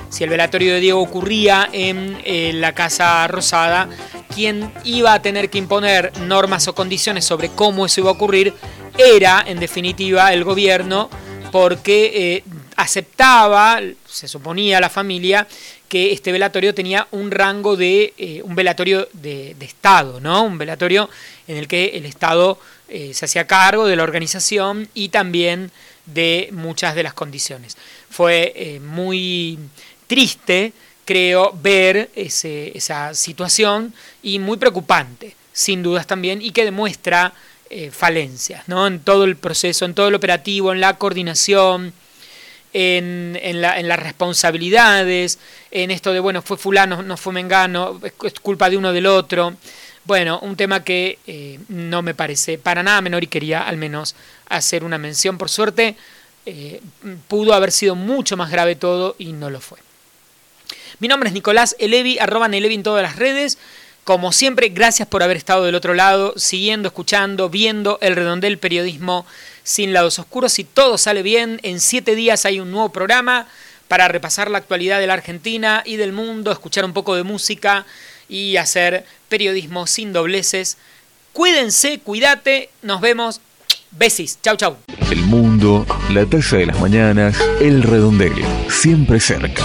si el velatorio de Diego ocurría en eh, la Casa Rosada, quien iba a tener que imponer normas o condiciones sobre cómo eso iba a ocurrir era, en definitiva, el gobierno, porque eh, aceptaba, se suponía la familia, que este velatorio tenía un rango de eh, un velatorio de, Estado, ¿no? Un velatorio en el que el Estado se hacía cargo de la organización y también de muchas de las condiciones. Fue muy triste, creo, ver esa situación y muy preocupante, sin dudas también, y que demuestra eh, falencias ¿no? en todo el proceso, en todo el operativo, en la coordinación, en, en, las responsabilidades, en esto de, bueno, fue fulano, no fue mengano, es culpa de uno del otro. Bueno, un tema que eh, no me parece para nada menor y quería al menos hacer una mención. Por suerte, eh, pudo haber sido mucho más grave todo y no lo fue. Mi nombre es Nicolás Elevi, arroba Elevi en todas las redes. Como siempre, gracias por haber estado del otro lado, siguiendo, escuchando, viendo el redondel periodismo sin lados oscuros. Si todo sale bien, en siete días hay un nuevo programa para repasar la actualidad de la Argentina y del mundo, escuchar un poco de música y hacer periodismo sin dobleces. Cuídense, cuídate, nos vemos. Besis, chau chau. El mundo, la taza de las mañanas, el redondel, siempre cerca.